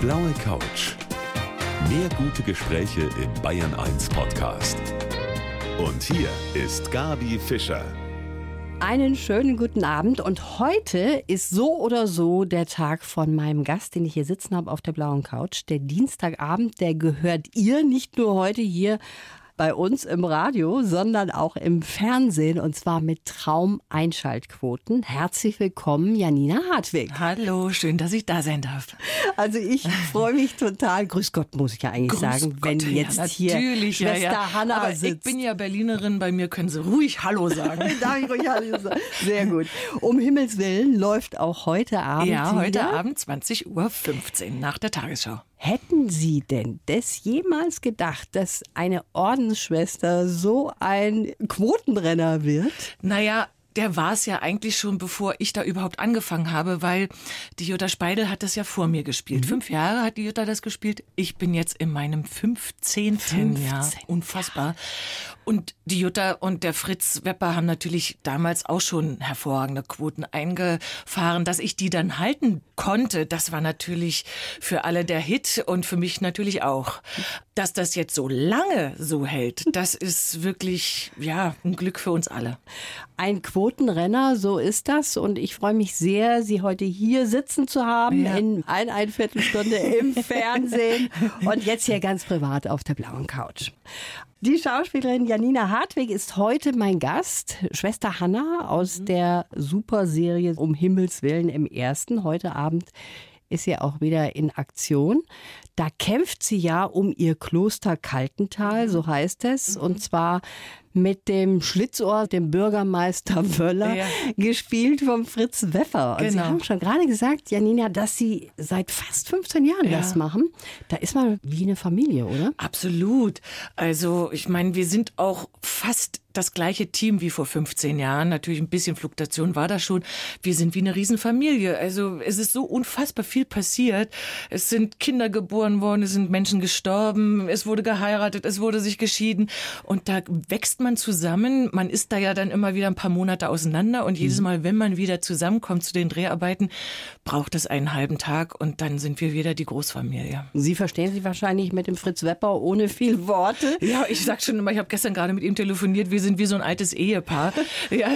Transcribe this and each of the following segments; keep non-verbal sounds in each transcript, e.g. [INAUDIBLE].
blaue Couch. Mehr gute Gespräche im Bayern 1 Podcast. Und hier ist Gabi Fischer. Einen schönen guten Abend und heute ist so oder so der Tag von meinem Gast, den ich hier sitzen habe auf der blauen Couch. Der Dienstagabend, der gehört ihr nicht nur heute hier bei uns im Radio, sondern auch im Fernsehen und zwar mit Traumeinschaltquoten. Herzlich willkommen, Janina Hartwig. Hallo, schön, dass ich da sein darf. Also ich freue mich total. Grüß Gott, muss ich ja eigentlich Grüß sagen, Gott, wenn jetzt ja, hier Schwester ja, ja. Hanna Aber sitzt. Ich bin ja Berlinerin, bei mir können Sie ruhig Hallo sagen. [LAUGHS] Darf ich ruhig Hallo sagen? Sehr gut. Um Himmels Willen läuft auch heute Abend. Ja, heute wieder. Abend 20.15 Uhr nach der Tagesschau. Hätten Sie denn das jemals gedacht, dass eine Ordensschwester so ein Quotenrenner wird? Naja, der war es ja eigentlich schon, bevor ich da überhaupt angefangen habe, weil die Jutta Speidel hat das ja vor mir gespielt. Mhm. Fünf Jahre hat die Jutta das gespielt. Ich bin jetzt in meinem 15. 15 Jahr. Unfassbar. Und die Jutta und der Fritz Wepper haben natürlich damals auch schon hervorragende Quoten eingefahren. Dass ich die dann halten konnte, das war natürlich für alle der Hit und für mich natürlich auch. Dass das jetzt so lange so hält, das ist wirklich, ja, ein Glück für uns alle. Ein Quotenrenner, so ist das. Und ich freue mich sehr, Sie heute hier sitzen zu haben, ja. in ein, ein Viertelstunde im [LAUGHS] Fernsehen und jetzt hier ganz privat auf der blauen Couch. Die Schauspielerin Janina Hartwig ist heute mein Gast. Schwester Hanna aus mhm. der Superserie Um Himmels Willen im ersten. Heute Abend ist sie auch wieder in Aktion. Da kämpft sie ja um ihr Kloster Kaltental, so heißt es. Mhm. Und zwar mit dem Schlitzohr, dem Bürgermeister Wöller, ja. gespielt vom Fritz Weffer. Und genau. Sie haben schon gerade gesagt, Janina, dass Sie seit fast 15 Jahren ja. das machen. Da ist man wie eine Familie, oder? Absolut. Also ich meine, wir sind auch fast das gleiche Team wie vor 15 Jahren. Natürlich ein bisschen Fluktuation war da schon. Wir sind wie eine Riesenfamilie. Also es ist so unfassbar viel passiert. Es sind Kinder geboren worden, es sind Menschen gestorben, es wurde geheiratet, es wurde sich geschieden. Und da wächst man zusammen. Man ist da ja dann immer wieder ein paar Monate auseinander. Und jedes mhm. Mal, wenn man wieder zusammenkommt zu den Dreharbeiten, braucht es einen halben Tag und dann sind wir wieder die Großfamilie. Sie verstehen sich wahrscheinlich mit dem Fritz Wepper ohne viel Worte. Ja, ich sag schon immer, ich habe gestern gerade mit ihm telefoniert. Wir sind wie so ein altes Ehepaar. [LAUGHS] ja,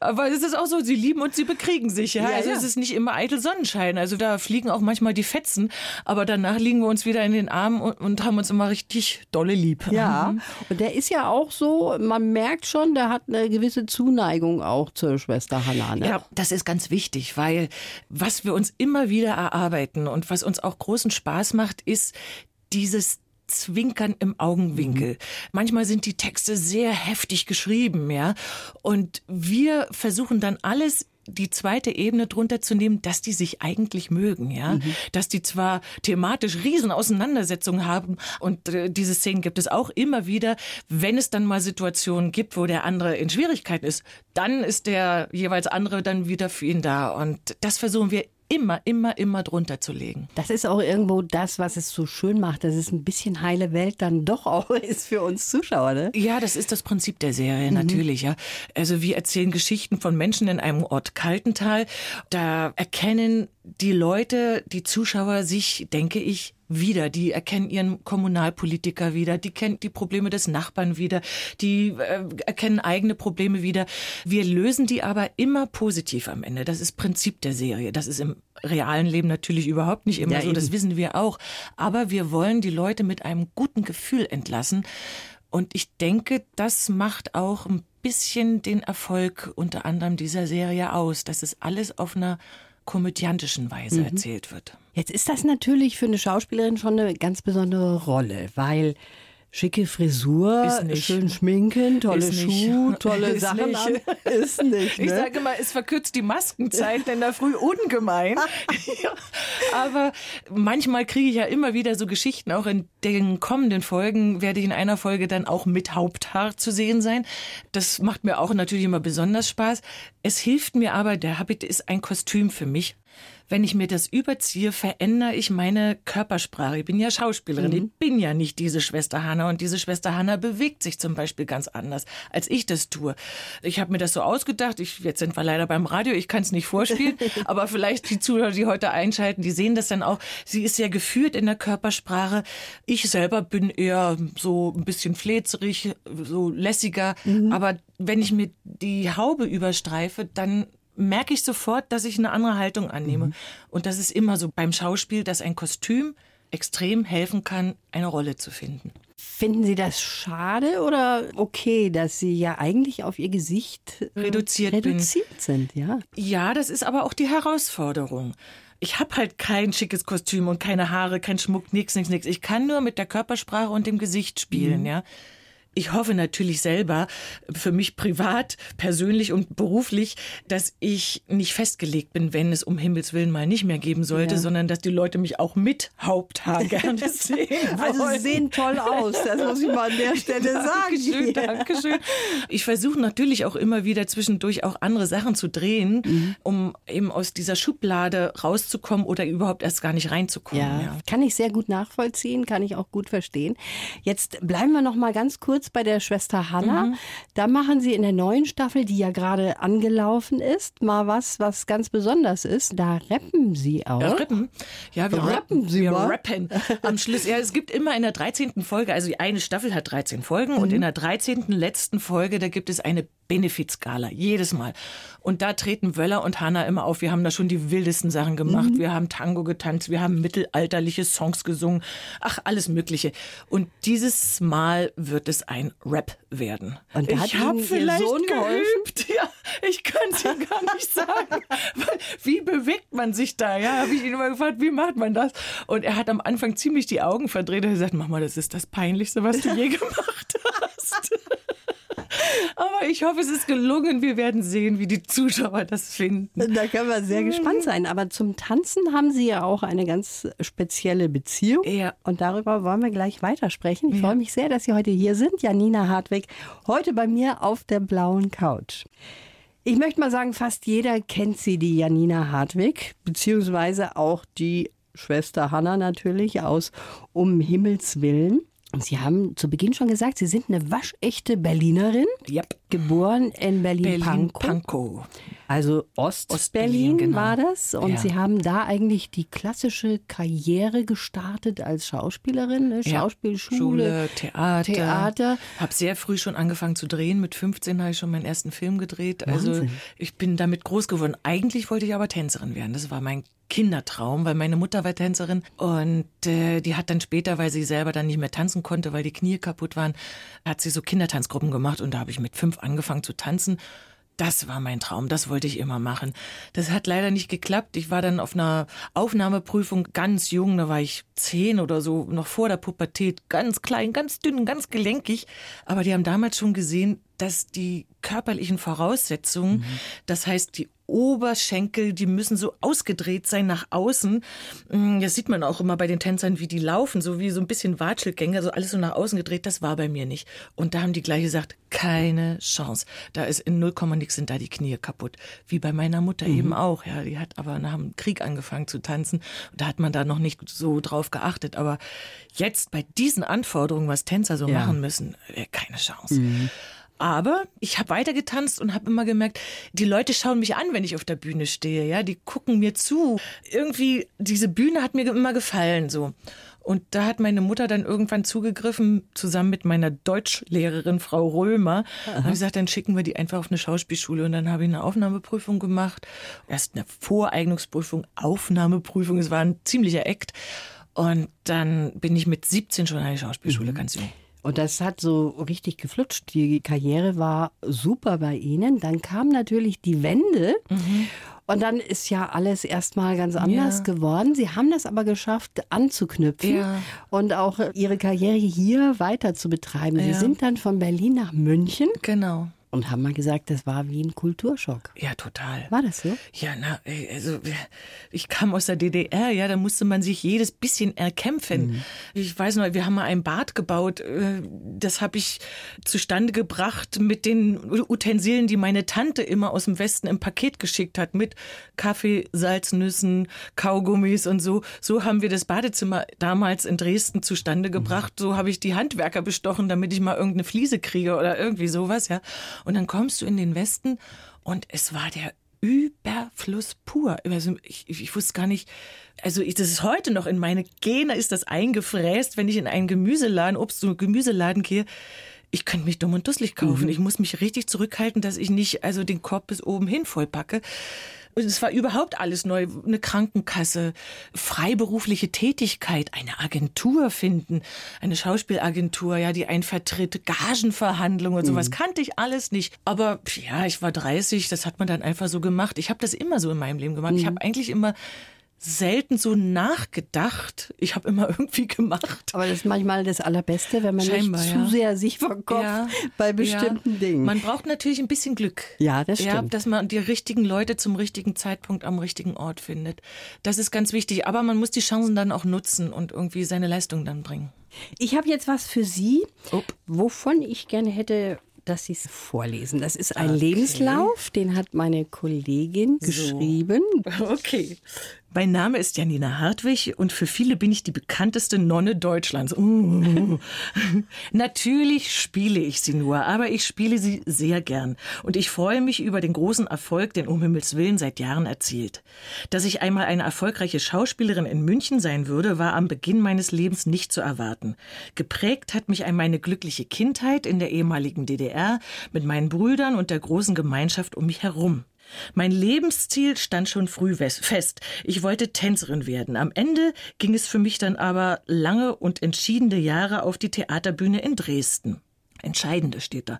aber es ist auch so, sie lieben und sie bekriegen sich. Ja? ja also ja. es ist nicht immer eitel Sonnenschein. Also da fliegen auch manchmal die Fetzen, aber danach liegen wir uns wieder in den Armen und, und haben uns immer richtig dolle lieb. Ja, mhm. und der ist ja auch so, man merkt schon, der hat eine gewisse Zuneigung auch zur Schwester Hannah. Ne? Ja, das ist ganz wichtig, weil was wir uns immer wieder erarbeiten und was uns auch großen Spaß macht, ist dieses Zwinkern im Augenwinkel. Mhm. Manchmal sind die Texte sehr heftig geschrieben, ja. Und wir versuchen dann alles die zweite Ebene drunter zu nehmen, dass die sich eigentlich mögen, ja, mhm. dass die zwar thematisch riesen Auseinandersetzungen haben und äh, diese Szenen gibt es auch immer wieder, wenn es dann mal Situationen gibt, wo der andere in Schwierigkeiten ist, dann ist der jeweils andere dann wieder für ihn da. Und das versuchen wir immer, immer, immer drunter zu legen. Das ist auch irgendwo das, was es so schön macht, dass es ein bisschen heile Welt dann doch auch [LAUGHS] ist für uns Zuschauer, ne? Ja, das ist das Prinzip der Serie, mhm. natürlich, ja. Also wir erzählen Geschichten von Menschen in einem Ort Kaltental. Da erkennen die Leute, die Zuschauer sich, denke ich, wieder. Die erkennen ihren Kommunalpolitiker wieder, die kennen die Probleme des Nachbarn wieder, die äh, erkennen eigene Probleme wieder. Wir lösen die aber immer positiv am Ende. Das ist Prinzip der Serie. Das ist im realen Leben natürlich überhaupt nicht immer ja, so, eben. das wissen wir auch. Aber wir wollen die Leute mit einem guten Gefühl entlassen. Und ich denke, das macht auch ein bisschen den Erfolg unter anderem dieser Serie aus, dass es alles auf einer komödiantischen Weise mhm. erzählt wird. Jetzt ist das natürlich für eine Schauspielerin schon eine ganz besondere Rolle, weil schicke Frisur, schön schminken, tolle Schuhe, [LAUGHS] tolle ist Sachen nicht. an. Ist nicht. Ne? Ich sage mal, es verkürzt die Maskenzeit in der Früh ungemein. [LAUGHS] Aber manchmal kriege ich ja immer wieder so Geschichten. Auch in den kommenden Folgen werde ich in einer Folge dann auch mit Haupthaar zu sehen sein. Das macht mir auch natürlich immer besonders Spaß. Es hilft mir aber, der Habit ist ein Kostüm für mich. Wenn ich mir das überziehe, verändere ich meine Körpersprache. Ich bin ja Schauspielerin, mhm. ich bin ja nicht diese Schwester Hanna und diese Schwester Hanna bewegt sich zum Beispiel ganz anders, als ich das tue. Ich habe mir das so ausgedacht, ich, jetzt sind wir leider beim Radio, ich kann es nicht vorspielen, [LAUGHS] aber vielleicht die Zuhörer, die heute einschalten, die sehen das dann auch. Sie ist sehr geführt in der Körpersprache. Ich selber bin eher so ein bisschen flezerig, so lässiger, mhm. aber wenn ich mir die Haube überstreife, dann merke ich sofort, dass ich eine andere Haltung annehme. Mhm. Und das ist immer so beim Schauspiel, dass ein Kostüm extrem helfen kann, eine Rolle zu finden. Finden Sie das schade oder okay, dass Sie ja eigentlich auf Ihr Gesicht äh, reduziert, reduziert sind? Ja. ja, das ist aber auch die Herausforderung. Ich habe halt kein schickes Kostüm und keine Haare, kein Schmuck, nichts, nichts, nichts. Ich kann nur mit der Körpersprache und dem Gesicht spielen, mhm. ja. Ich hoffe natürlich selber, für mich privat, persönlich und beruflich, dass ich nicht festgelegt bin, wenn es um Himmels Willen mal nicht mehr geben sollte, ja. sondern dass die Leute mich auch mit Haupthaar gerne [LAUGHS] sehen. also sie sehen toll aus, das muss ich mal an der Stelle [LAUGHS] sagen. Dankeschön, Dankeschön. Ich versuche natürlich auch immer wieder zwischendurch auch andere Sachen zu drehen, mhm. um eben aus dieser Schublade rauszukommen oder überhaupt erst gar nicht reinzukommen. Ja, ja. kann ich sehr gut nachvollziehen, kann ich auch gut verstehen. Jetzt bleiben wir noch mal ganz kurz bei der Schwester Hanna. Mhm. Da machen sie in der neuen Staffel, die ja gerade angelaufen ist, mal was, was ganz besonders ist. Da rappen sie auch. Ja, rappen. Ja, wir rappen. Sie wir mal. rappen. Am Schluss, ja, es gibt immer in der 13. Folge, also eine Staffel hat 13 Folgen mhm. und in der 13. letzten Folge, da gibt es eine Benefizskala, jedes Mal. Und da treten Wöller und Hanna immer auf. Wir haben da schon die wildesten Sachen gemacht. Mhm. Wir haben Tango getanzt, wir haben mittelalterliche Songs gesungen. Ach, alles Mögliche. Und dieses Mal wird es ein Rap werden. Und ich habe vielleicht Sohn geübt. Ja, ich Ihnen gar nicht sagen. [LAUGHS] wie bewegt man sich da? Ja, habe ich ihn immer gefragt, wie macht man das? Und er hat am Anfang ziemlich die Augen verdreht. Er hat gesagt, Mama, das ist das Peinlichste, was du je [LAUGHS] gemacht hast. Aber ich hoffe, es ist gelungen. Wir werden sehen, wie die Zuschauer das finden. Da können wir sehr gespannt sein. Aber zum Tanzen haben Sie ja auch eine ganz spezielle Beziehung. Ja. Und darüber wollen wir gleich weitersprechen. Ich ja. freue mich sehr, dass Sie heute hier sind. Janina Hartwig, heute bei mir auf der blauen Couch. Ich möchte mal sagen, fast jeder kennt sie, die Janina Hartwig, beziehungsweise auch die Schwester Hanna natürlich aus Um Himmels Willen. Sie haben zu Beginn schon gesagt, Sie sind eine waschechte Berlinerin, yep. Geboren in Berlin-Pankow. Berlin also Ost-Berlin Ost genau. war das. Und ja. Sie haben da eigentlich die klassische Karriere gestartet als Schauspielerin, ne? Schauspielschule, Schule, Theater. Theater. Habe sehr früh schon angefangen zu drehen. Mit 15 habe ich schon meinen ersten Film gedreht. Also Wahnsinn. Also ich bin damit groß geworden. Eigentlich wollte ich aber Tänzerin werden. Das war mein Kindertraum, weil meine Mutter war Tänzerin und äh, die hat dann später, weil sie selber dann nicht mehr tanzen konnte, weil die Knie kaputt waren, hat sie so Kindertanzgruppen gemacht und da habe ich mit fünf angefangen zu tanzen das war mein Traum, das wollte ich immer machen. Das hat leider nicht geklappt. Ich war dann auf einer Aufnahmeprüfung ganz jung, da war ich zehn oder so, noch vor der Pubertät, ganz klein, ganz dünn, ganz gelenkig. Aber die haben damals schon gesehen, dass die körperlichen Voraussetzungen, mhm. das heißt die Oberschenkel, die müssen so ausgedreht sein nach außen. Mm, das sieht man auch immer bei den Tänzern, wie die laufen, so wie so ein bisschen Watschelgänger, so alles so nach außen gedreht. Das war bei mir nicht. Und da haben die gleich gesagt, keine Chance. Da ist in null Komma nix sind da die Knie kaputt. Wie bei meiner Mutter mhm. eben auch. Ja, die hat aber nach dem Krieg angefangen zu tanzen. Da hat man da noch nicht so drauf geachtet. Aber jetzt bei diesen Anforderungen, was Tänzer so ja. machen müssen, keine Chance. Mhm. Aber ich habe weiter getanzt und habe immer gemerkt, die Leute schauen mich an, wenn ich auf der Bühne stehe. Ja, die gucken mir zu. Irgendwie diese Bühne hat mir immer gefallen so. Und da hat meine Mutter dann irgendwann zugegriffen, zusammen mit meiner Deutschlehrerin Frau Römer. Aha. Und gesagt, dann schicken wir die einfach auf eine Schauspielschule. Und dann habe ich eine Aufnahmeprüfung gemacht. Erst eine Voreignungsprüfung, Aufnahmeprüfung. Es war ein ziemlicher Act. Und dann bin ich mit 17 schon an die Schauspielschule, mhm. ganz jung. Und das hat so richtig geflutscht. Die Karriere war super bei Ihnen. Dann kam natürlich die Wende. Mhm. Und dann ist ja alles erstmal ganz anders ja. geworden. Sie haben das aber geschafft, anzuknüpfen ja. und auch Ihre Karriere hier weiter zu betreiben. Sie ja. sind dann von Berlin nach München. Genau. Und haben mal gesagt, das war wie ein Kulturschock. Ja, total. War das so? Ja, na, also ich kam aus der DDR, ja, da musste man sich jedes bisschen erkämpfen. Mhm. Ich weiß noch, wir haben mal ein Bad gebaut, äh, das habe ich zustande gebracht mit den Utensilien, die meine Tante immer aus dem Westen im Paket geschickt hat, mit Kaffee, Salznüssen, Kaugummis und so. So haben wir das Badezimmer damals in Dresden zustande gebracht. Mhm. So habe ich die Handwerker bestochen, damit ich mal irgendeine Fliese kriege oder irgendwie sowas, ja. Und dann kommst du in den Westen und es war der Überfluss pur. Also ich, ich wusste gar nicht, also ich, das ist heute noch in meine Gene ist das eingefräst, wenn ich in einen Gemüseladen, Obst- und Gemüseladen gehe. Ich könnte mich dumm und dusselig kaufen. Mhm. Ich muss mich richtig zurückhalten, dass ich nicht also den Korb bis oben hin vollpacke. Es war überhaupt alles neu. Eine Krankenkasse, freiberufliche Tätigkeit, eine Agentur finden, eine Schauspielagentur, ja, die einen vertritt, Gagenverhandlungen und sowas. Mhm. Kannte ich alles nicht. Aber ja, ich war 30, das hat man dann einfach so gemacht. Ich habe das immer so in meinem Leben gemacht. Mhm. Ich habe eigentlich immer selten so nachgedacht. Ich habe immer irgendwie gemacht. Aber das ist manchmal das Allerbeste, wenn man Scheinbar, nicht zu ja. sehr sich verkopft ja, bei bestimmten ja. Dingen. Man braucht natürlich ein bisschen Glück. Ja, das stimmt. Dass man die richtigen Leute zum richtigen Zeitpunkt am richtigen Ort findet. Das ist ganz wichtig. Aber man muss die Chancen dann auch nutzen und irgendwie seine Leistung dann bringen. Ich habe jetzt was für Sie, oh. wovon ich gerne hätte dass Sie es vorlesen. Das ist ein okay. Lebenslauf, den hat meine Kollegin so. geschrieben. [LAUGHS] Okay. Mein Name ist Janina Hartwig und für viele bin ich die bekannteste Nonne Deutschlands. Uh. [LAUGHS] Natürlich spiele ich sie nur, aber ich spiele sie sehr gern. Und ich freue mich über den großen Erfolg, den um Himmels Willen seit Jahren erzielt. Dass ich einmal eine erfolgreiche Schauspielerin in München sein würde, war am Beginn meines Lebens nicht zu erwarten. Geprägt hat mich meine glückliche Kindheit in der ehemaligen DDR mit meinen Brüdern und der großen Gemeinschaft um mich herum. Mein Lebensziel stand schon früh fest. Ich wollte Tänzerin werden. Am Ende ging es für mich dann aber lange und entschiedene Jahre auf die Theaterbühne in Dresden. Entscheidende steht da.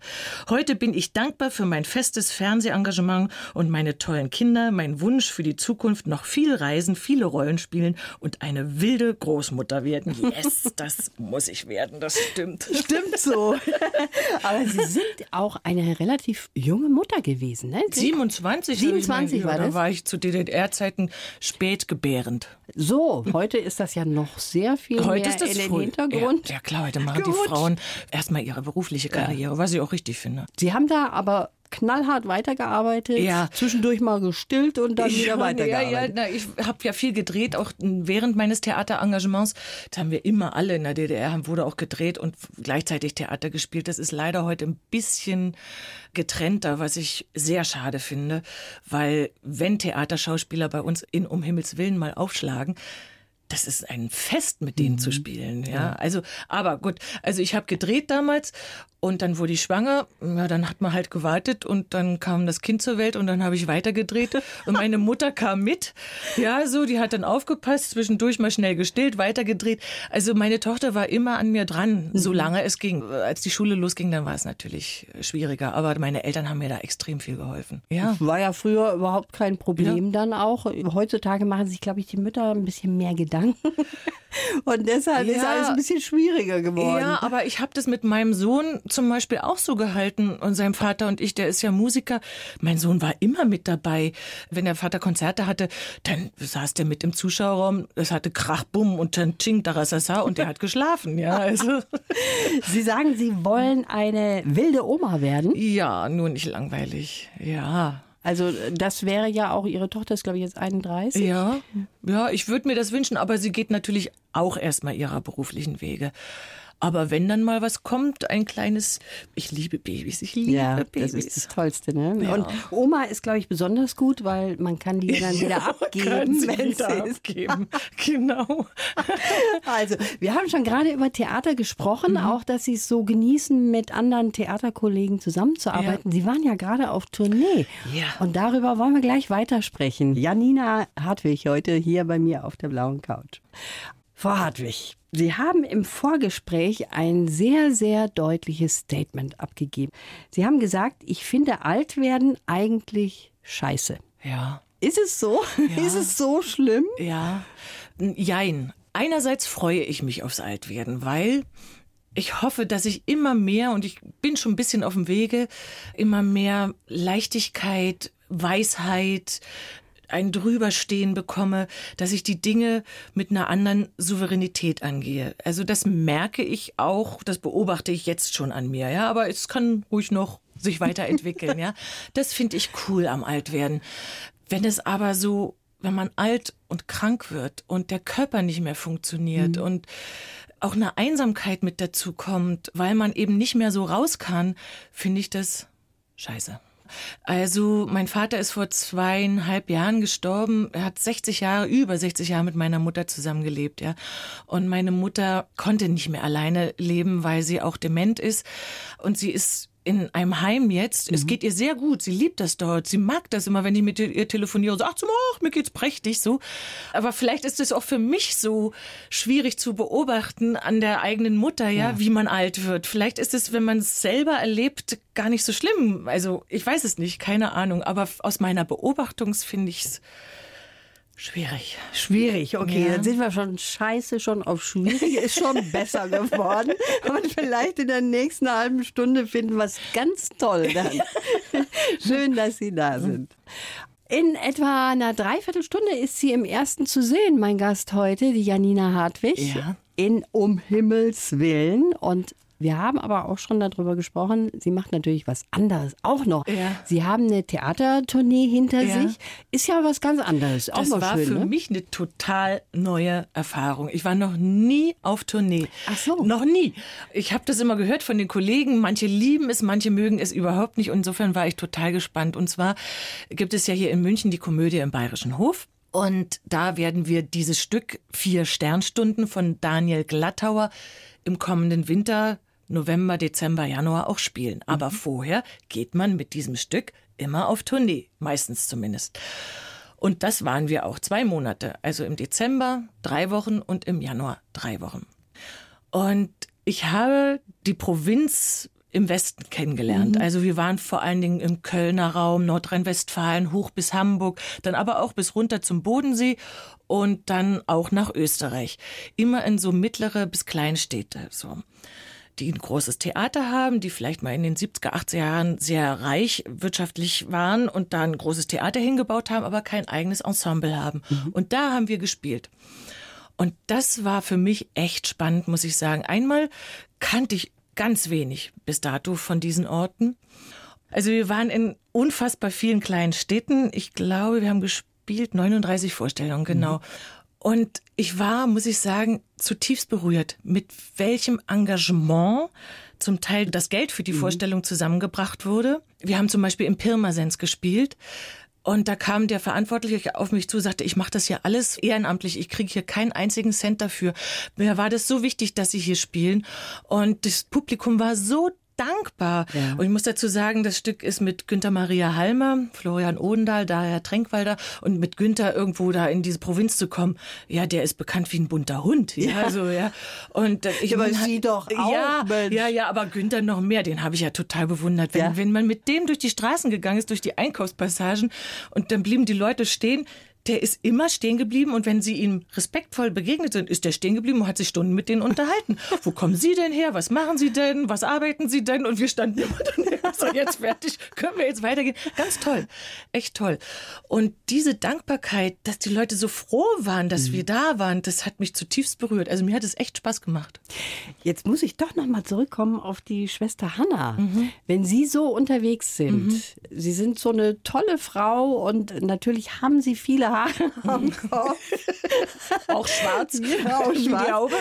Heute bin ich dankbar für mein festes Fernsehengagement und meine tollen Kinder, mein Wunsch für die Zukunft noch viel reisen, viele Rollen spielen und eine wilde Großmutter werden. Yes, [LAUGHS] das muss ich werden, das stimmt. Stimmt so. [LAUGHS] Aber Sie sind auch eine relativ junge Mutter gewesen, ne? 27, 27 war das? Da war ich zu DDR-Zeiten spät gebärend. So, heute ist das ja noch sehr viel heute mehr ist das in den Hintergrund. Ja, ja, klar, heute machen gerutscht. die Frauen erstmal ihre berufliche Karriere, ja. was ich auch richtig finde. Sie haben da aber knallhart weitergearbeitet, ja. zwischendurch mal gestillt und dann wieder weitergearbeitet. Ja, ja, na, ich habe ja viel gedreht, auch während meines Theaterengagements. Das haben wir immer alle in der DDR, wurde auch gedreht und gleichzeitig Theater gespielt. Das ist leider heute ein bisschen getrennter, was ich sehr schade finde, weil wenn Theaterschauspieler bei uns in Um Himmels Willen mal aufschlagen, das ist ein Fest, mit denen mhm. zu spielen. Ja? ja, also, aber gut. Also ich habe gedreht damals und dann wurde ich schwanger. Ja, dann hat man halt gewartet und dann kam das Kind zur Welt und dann habe ich weitergedreht und meine Mutter kam mit. Ja, so, die hat dann aufgepasst, zwischendurch mal schnell gestillt, weitergedreht. Also meine Tochter war immer an mir dran, mhm. solange es ging. Als die Schule losging, dann war es natürlich schwieriger. Aber meine Eltern haben mir da extrem viel geholfen. Ja. War ja früher überhaupt kein Problem ja. dann auch. Heutzutage machen sich, glaube ich, die Mütter ein bisschen mehr Gedanken. [LAUGHS] Und deshalb ja. ist alles ein bisschen schwieriger geworden. Ja, aber ich habe das mit meinem Sohn zum Beispiel auch so gehalten und seinem Vater und ich, der ist ja Musiker. Mein Sohn war immer mit dabei. Wenn der Vater Konzerte hatte, dann saß der mit im Zuschauerraum. Es hatte Krach, Bumm und dann Ching, Darasasa und der hat geschlafen. Ja, also. [LAUGHS] Sie sagen, Sie wollen eine wilde Oma werden? Ja, nur nicht langweilig. Ja. Also das wäre ja auch ihre Tochter ist glaube ich jetzt 31. Ja, ja, ich würde mir das wünschen, aber sie geht natürlich auch erstmal ihrer beruflichen Wege. Aber wenn dann mal was kommt, ein kleines, ich liebe Babys, ich liebe ja, Babys. Das ist das Tollste, ne? Ja. Und Oma ist, glaube ich, besonders gut, weil man kann die dann [LAUGHS] wieder ja, abgeben, wenn sie abgeben. [LAUGHS] genau. [LAUGHS] Also, wir haben schon gerade über Theater gesprochen, mhm. auch, dass Sie es so genießen, mit anderen Theaterkollegen zusammenzuarbeiten. Sie waren ja gerade auf Tournee. Ja. Und darüber wollen wir gleich weitersprechen. Janina Hartwig heute hier bei mir auf der blauen Couch. Frau Hartwig, Sie haben im Vorgespräch ein sehr, sehr deutliches Statement abgegeben. Sie haben gesagt, ich finde Altwerden eigentlich scheiße. Ja. Ist es so? Ja. Ist es so schlimm? Ja. Jein. Einerseits freue ich mich aufs Altwerden, weil ich hoffe, dass ich immer mehr, und ich bin schon ein bisschen auf dem Wege, immer mehr Leichtigkeit, Weisheit, ein Drüberstehen bekomme, dass ich die Dinge mit einer anderen Souveränität angehe. Also das merke ich auch, das beobachte ich jetzt schon an mir, ja, aber es kann ruhig noch sich weiterentwickeln, [LAUGHS] ja. Das finde ich cool am Altwerden. Wenn es aber so, wenn man alt und krank wird und der Körper nicht mehr funktioniert mhm. und auch eine Einsamkeit mit dazu kommt, weil man eben nicht mehr so raus kann, finde ich das scheiße. Also mein Vater ist vor zweieinhalb Jahren gestorben. Er hat 60 Jahre, über 60 Jahre mit meiner Mutter zusammengelebt, ja. Und meine Mutter konnte nicht mehr alleine leben, weil sie auch dement ist. Und sie ist in einem Heim jetzt. Mhm. Es geht ihr sehr gut. Sie liebt das dort. Sie mag das immer, wenn ich mit ihr telefoniere und sagt, ach, mir geht's prächtig so. Aber vielleicht ist es auch für mich so schwierig zu beobachten an der eigenen Mutter, ja, ja. wie man alt wird. Vielleicht ist es, wenn man es selber erlebt, gar nicht so schlimm. Also, ich weiß es nicht, keine Ahnung. Aber aus meiner Beobachtung finde ich es Schwierig. Schwierig, okay. Ja. Dann sind wir schon scheiße, schon auf schwierig, ist schon [LAUGHS] besser geworden. Und vielleicht in der nächsten halben Stunde finden wir es ganz toll dann. [LAUGHS] Schön, dass Sie da sind. In etwa einer Dreiviertelstunde ist sie im ersten zu sehen, mein Gast heute, die Janina Hartwig. Ja. In Um Himmels Willen. Und wir haben aber auch schon darüber gesprochen. Sie macht natürlich was anderes auch noch. Ja. Sie haben eine Theatertournee hinter ja. sich. Ist ja was ganz anderes. Auch das war schön, für ne? mich eine total neue Erfahrung. Ich war noch nie auf Tournee. Ach so. Noch nie. Ich habe das immer gehört von den Kollegen. Manche lieben es, manche mögen es überhaupt nicht. insofern war ich total gespannt. Und zwar gibt es ja hier in München die Komödie im Bayerischen Hof. Und da werden wir dieses Stück Vier Sternstunden von Daniel Glattauer im kommenden Winter November, Dezember, Januar auch spielen. Aber mhm. vorher geht man mit diesem Stück immer auf Tournee, meistens zumindest. Und das waren wir auch zwei Monate. Also im Dezember drei Wochen und im Januar drei Wochen. Und ich habe die Provinz im Westen kennengelernt. Mhm. Also wir waren vor allen Dingen im Kölner Raum, Nordrhein-Westfalen, hoch bis Hamburg, dann aber auch bis runter zum Bodensee und dann auch nach Österreich. Immer in so mittlere bis kleine Städte. So die ein großes Theater haben, die vielleicht mal in den 70er, 80er Jahren sehr reich wirtschaftlich waren und da ein großes Theater hingebaut haben, aber kein eigenes Ensemble haben. Mhm. Und da haben wir gespielt. Und das war für mich echt spannend, muss ich sagen. Einmal kannte ich ganz wenig bis dato von diesen Orten. Also wir waren in unfassbar vielen kleinen Städten. Ich glaube, wir haben gespielt 39 Vorstellungen, genau. Mhm. Und ich war, muss ich sagen, zutiefst berührt, mit welchem Engagement zum Teil das Geld für die mhm. Vorstellung zusammengebracht wurde. Wir haben zum Beispiel im Pirmasens gespielt. Und da kam der Verantwortliche auf mich zu, sagte, ich mache das hier alles ehrenamtlich, ich kriege hier keinen einzigen Cent dafür. Mir war das so wichtig, dass Sie hier spielen. Und das Publikum war so dankbar. Ja. Und ich muss dazu sagen, das Stück ist mit Günter Maria Halmer, Florian Odendahl, daher Tränkwalder und mit Günter irgendwo da in diese Provinz zu kommen. Ja, der ist bekannt wie ein bunter Hund. Ja, ja. so, ja. Und äh, ich aber Sie doch auch, ja, Mensch. ja, ja, aber Günter noch mehr. Den habe ich ja total bewundert. Wenn, ja. wenn man mit dem durch die Straßen gegangen ist, durch die Einkaufspassagen und dann blieben die Leute stehen, der ist immer stehen geblieben und wenn sie ihm respektvoll begegnet sind, ist der stehen geblieben und hat sich Stunden mit denen unterhalten. [LAUGHS] Wo kommen Sie denn her? Was machen Sie denn? Was arbeiten Sie denn? Und wir standen immer [LAUGHS] dann, so jetzt fertig, können wir jetzt weitergehen. Ganz toll, echt toll. Und diese Dankbarkeit, dass die Leute so froh waren, dass mhm. wir da waren, das hat mich zutiefst berührt. Also mir hat es echt Spaß gemacht. Jetzt muss ich doch noch mal zurückkommen auf die Schwester Hanna. Mhm. Wenn Sie so unterwegs sind, mhm. Sie sind so eine tolle Frau und natürlich haben Sie viele Haare am Kopf. [LAUGHS] auch schwarz. Ja, auch schwarz.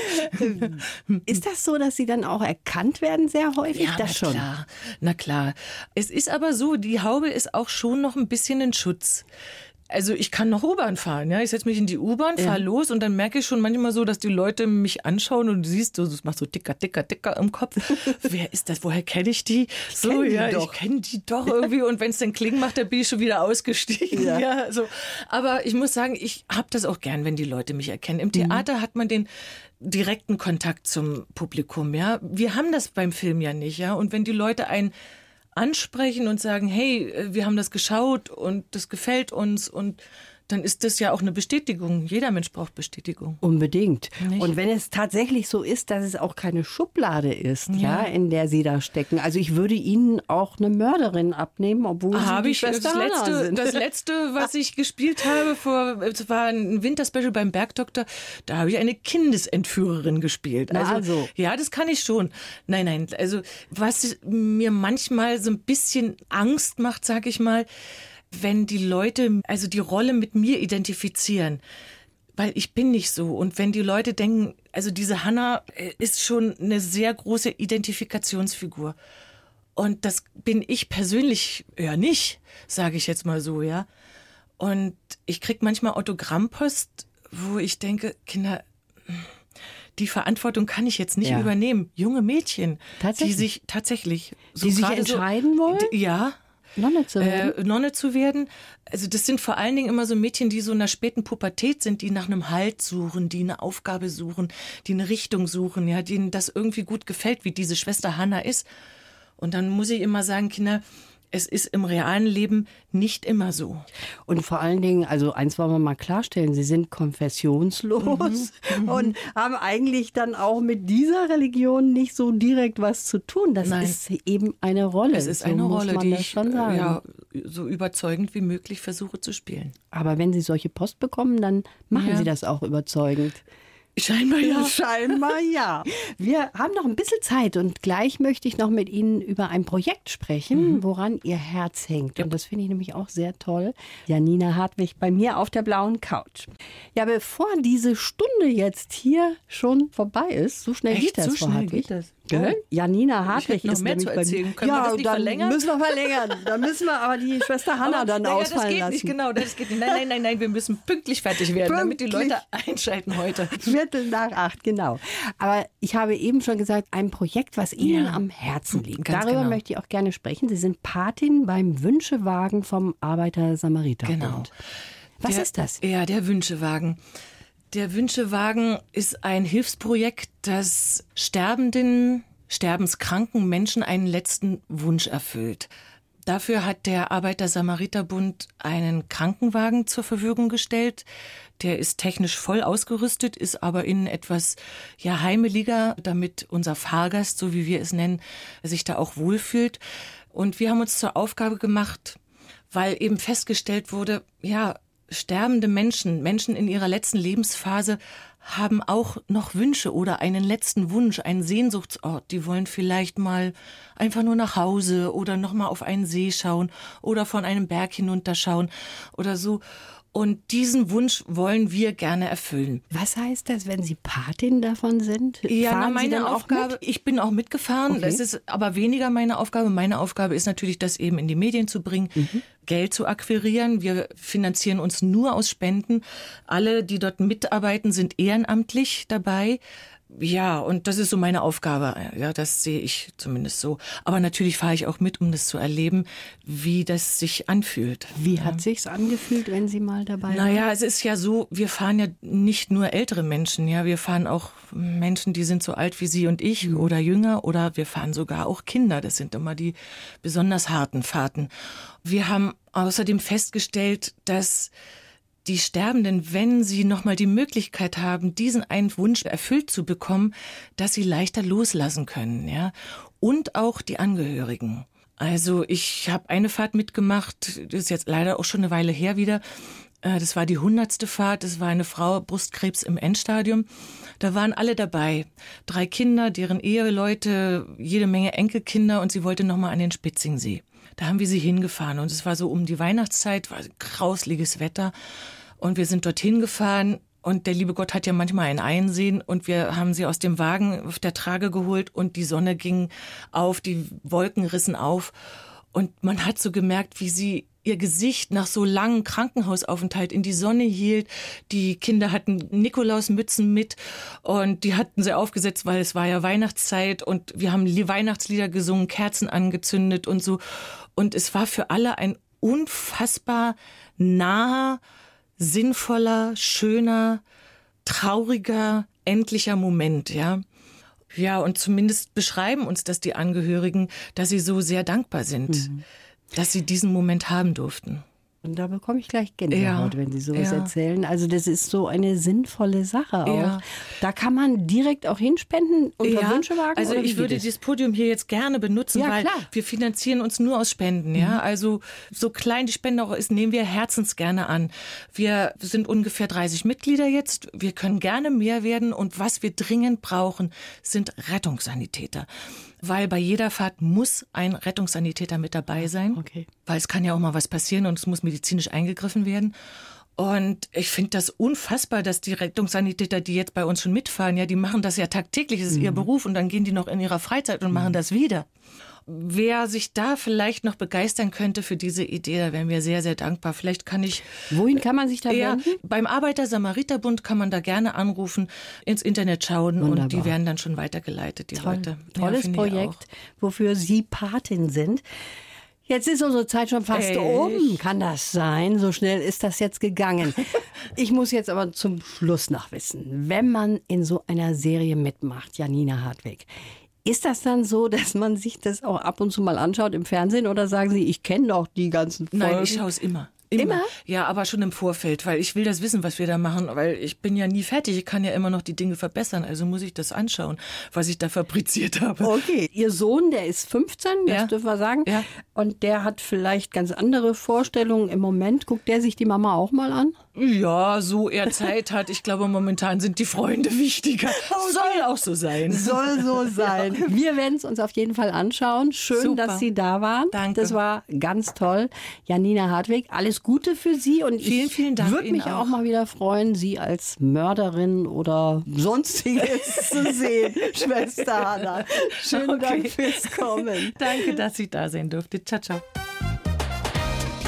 Ist das so, dass Sie dann auch erkannt werden sehr häufig? Ja, das na schon. Klar. Na klar. Es ist aber so, die Haube ist auch schon noch ein bisschen ein Schutz. Also ich kann noch U-Bahn fahren, ja. Ich setze mich in die U-Bahn, fahre ja. los und dann merke ich schon manchmal so, dass die Leute mich anschauen und du siehst, du machst so dicker, dicker, dicker im Kopf. [LAUGHS] Wer ist das? Woher kenne ich die? So, ich ja, die ich kenne die doch irgendwie. Und wenn es dann Kling macht, dann bin ich schon wieder ausgestiegen. Ja. ja so. Aber ich muss sagen, ich habe das auch gern, wenn die Leute mich erkennen. Im mhm. Theater mhm. hat man den direkten Kontakt zum Publikum, ja. Wir haben das beim Film ja nicht, ja. Und wenn die Leute einen ansprechen und sagen, hey, wir haben das geschaut und das gefällt uns und dann ist das ja auch eine Bestätigung. Jeder Mensch braucht Bestätigung. Unbedingt. Nicht? Und wenn es tatsächlich so ist, dass es auch keine Schublade ist, ja. ja in der Sie da stecken. Also ich würde Ihnen auch eine Mörderin abnehmen, obwohl habe Sie ich das letzte, sind. das letzte, was ich gespielt habe, vor, es war ein Winterspecial beim Bergdoktor. Da habe ich eine Kindesentführerin gespielt. Also, also ja, das kann ich schon. Nein, nein. Also was mir manchmal so ein bisschen Angst macht, sag ich mal wenn die Leute also die Rolle mit mir identifizieren. Weil ich bin nicht so. Und wenn die Leute denken, also diese Hanna äh, ist schon eine sehr große Identifikationsfigur. Und das bin ich persönlich ja nicht, sage ich jetzt mal so, ja. Und ich krieg manchmal Autogrammpost, wo ich denke, Kinder, die Verantwortung kann ich jetzt nicht ja. übernehmen. Junge Mädchen, die sich tatsächlich so die sich entscheiden so, wollen? Ja, Nonne zu werden. Äh, Nonne zu werden. Also das sind vor allen Dingen immer so Mädchen, die so in der späten Pubertät sind, die nach einem Halt suchen, die eine Aufgabe suchen, die eine Richtung suchen, ja, denen das irgendwie gut gefällt, wie diese Schwester Hanna ist. Und dann muss ich immer sagen, Kinder, es ist im realen Leben nicht immer so. Und vor allen Dingen, also eins wollen wir mal klarstellen, Sie sind konfessionslos mhm. und haben eigentlich dann auch mit dieser Religion nicht so direkt was zu tun. Das Nein. ist eben eine Rolle. Es ist so eine Rolle, die ich ja, so überzeugend wie möglich versuche zu spielen. Aber wenn Sie solche Post bekommen, dann machen ja. Sie das auch überzeugend. Scheinbar ja. [LAUGHS] Scheinbar ja. Wir haben noch ein bisschen Zeit und gleich möchte ich noch mit Ihnen über ein Projekt sprechen, mhm. woran Ihr Herz hängt. Und das finde ich nämlich auch sehr toll. Janina Hartwig bei mir auf der blauen Couch. Ja, bevor diese Stunde jetzt hier schon vorbei ist, so schnell Echt? geht das, so schnell Hartwig. Geht das? Gell? Janina Hartwig ist mehr zu erzählen. Können ja, wir das nicht dann verlängern? müssen wir verlängern. Dann müssen wir aber die Schwester [LAUGHS] Hanna dann naja, ausfallen das geht lassen. Nicht, genau, das geht nicht. Nein, nein, nein, nein, wir müssen pünktlich fertig werden, pünktlich. damit die Leute einschalten heute. [LAUGHS] Viertel nach acht, genau. Aber ich habe eben schon gesagt, ein Projekt, was Ihnen ja. am Herzen liegt. Ganz Darüber genau. möchte ich auch gerne sprechen. Sie sind Patin beim Wünschewagen vom Arbeiter-Samariter. Genau. Was der, ist das? Ja, der Wünschewagen. Der Wünschewagen ist ein Hilfsprojekt, das sterbenden, sterbenskranken Menschen einen letzten Wunsch erfüllt. Dafür hat der Arbeiter-Samariter-Bund einen Krankenwagen zur Verfügung gestellt. Der ist technisch voll ausgerüstet, ist aber innen etwas ja heimeliger, damit unser Fahrgast, so wie wir es nennen, sich da auch wohlfühlt. Und wir haben uns zur Aufgabe gemacht, weil eben festgestellt wurde, ja, sterbende Menschen, Menschen in ihrer letzten Lebensphase haben auch noch Wünsche oder einen letzten Wunsch, einen Sehnsuchtsort. Die wollen vielleicht mal einfach nur nach Hause oder noch mal auf einen See schauen oder von einem Berg hinunterschauen oder so. Und diesen Wunsch wollen wir gerne erfüllen. Was heißt das, wenn Sie Patin davon sind? Ja, na, meine Aufgabe, ich bin auch mitgefahren. Okay. Das ist aber weniger meine Aufgabe. Meine Aufgabe ist natürlich, das eben in die Medien zu bringen, mhm. Geld zu akquirieren. Wir finanzieren uns nur aus Spenden. Alle, die dort mitarbeiten, sind ehrenamtlich dabei. Ja, und das ist so meine Aufgabe. Ja, das sehe ich zumindest so. Aber natürlich fahre ich auch mit, um das zu erleben, wie das sich anfühlt. Wie hat ja. sich's angefühlt, wenn Sie mal dabei waren? Naja, es ist ja so, wir fahren ja nicht nur ältere Menschen, ja, wir fahren auch Menschen, die sind so alt wie Sie und ich mhm. oder jünger oder wir fahren sogar auch Kinder. Das sind immer die besonders harten Fahrten. Wir haben außerdem festgestellt, dass die Sterbenden, wenn sie nochmal die Möglichkeit haben, diesen einen Wunsch erfüllt zu bekommen, dass sie leichter loslassen können, ja. Und auch die Angehörigen. Also ich habe eine Fahrt mitgemacht, das ist jetzt leider auch schon eine Weile her wieder. Äh, das war die hundertste Fahrt. Das war eine Frau Brustkrebs im Endstadium. Da waren alle dabei. Drei Kinder, deren Eheleute, jede Menge Enkelkinder und sie wollte nochmal an den Spitzingsee. Da haben wir sie hingefahren und es war so um die Weihnachtszeit, war grausliges Wetter. Und wir sind dorthin gefahren und der liebe Gott hat ja manchmal ein Einsehen und wir haben sie aus dem Wagen auf der Trage geholt und die Sonne ging auf, die Wolken rissen auf und man hat so gemerkt, wie sie ihr Gesicht nach so langem Krankenhausaufenthalt in die Sonne hielt. Die Kinder hatten Nikolausmützen mit und die hatten sie aufgesetzt, weil es war ja Weihnachtszeit und wir haben Weihnachtslieder gesungen, Kerzen angezündet und so. Und es war für alle ein unfassbar naher, sinnvoller, schöner, trauriger, endlicher Moment, ja. Ja, und zumindest beschreiben uns das die Angehörigen, dass sie so sehr dankbar sind, mhm. Dass sie diesen Moment haben durften. Und da bekomme ich gleich Gänsehaut, Ja, wenn Sie sowas ja. erzählen. Also das ist so eine sinnvolle Sache auch. Ja. Da kann man direkt auch hinspenden unter Wünschewagen. also ich würde dieses Podium hier jetzt gerne benutzen, Ja, weil klar. Mhm. wir finanzieren uns nur aus Spenden. Ja, also so klein die Spende auch ist, nehmen wir herzens gerne an. Wir sind ungefähr 30 Mitglieder jetzt. Wir können gerne mehr werden und was wir dringend brauchen, sind Rettungssanitäter. Weil bei jeder Fahrt muss ein Rettungssanitäter mit dabei sein. Okay. Weil es kann ja auch mal was passieren und es muss medizinisch eingegriffen werden. Und ich finde das unfassbar, dass die Rettungssanitäter, die jetzt bei uns schon mitfahren, ja, die machen das ja tagtäglich, das ist ihr Beruf und dann gehen die noch in ihrer Freizeit und machen das wieder. Wer sich da vielleicht noch begeistern könnte für diese Idee, da wären wir sehr, sehr dankbar. Vielleicht kann ich Wohin kann man sich da ja, wenden? beim Arbeiter-Samariter-Bund kann man da gerne anrufen, ins Internet schauen und Wunderbar. die werden dann schon weitergeleitet, die Toll. Leute. Ja, Tolles auch. Projekt, wofür Sie Patin sind. Jetzt ist unsere Zeit schon fast Echt? um. Kann das sein? So schnell ist das jetzt gegangen. [LAUGHS] Ich muss jetzt aber zum Schluss noch wissen, wenn man in so einer Serie mitmacht, Janina Hartwig, ist das dann so, [LAUGHS] dass man sich das auch ab und zu mal anschaut im Fernsehen oder sagen Sie, ich kenne doch die ganzen Folgen? Nein, ich schaue es immer. Immer? Ja, aber schon im Vorfeld, weil ich will das wissen, was wir da machen, weil ich bin ja nie fertig. Ich kann ja immer noch die Dinge verbessern, also muss ich das anschauen, was ich da fabriziert habe. Okay, Ihr Sohn, der ist 15, das Ja. dürfen wir sagen. Ja. Und der hat vielleicht ganz andere Vorstellungen. Im Moment guckt der sich die Mama auch mal an? Ja, so er Zeit hat. Ich glaube, momentan sind die Freunde wichtiger. [LAUGHS] Soll auch so sein. Soll so [LAUGHS] sein. Wir werden es uns auf jeden Fall anschauen. Schön, Super. dass Sie da waren. Danke. Das war ganz toll. Janina Hartwig, alles Gute für Sie und Vielen, ich vielen Dank würde mich auch. auch. mal wieder freuen, Sie als Mörderin oder sonstiges [LAUGHS] zu sehen, Schwester Hanna. Schönen Dank Okay. fürs Kommen. Danke, dass ich da sein durfte. Ciao, ciao.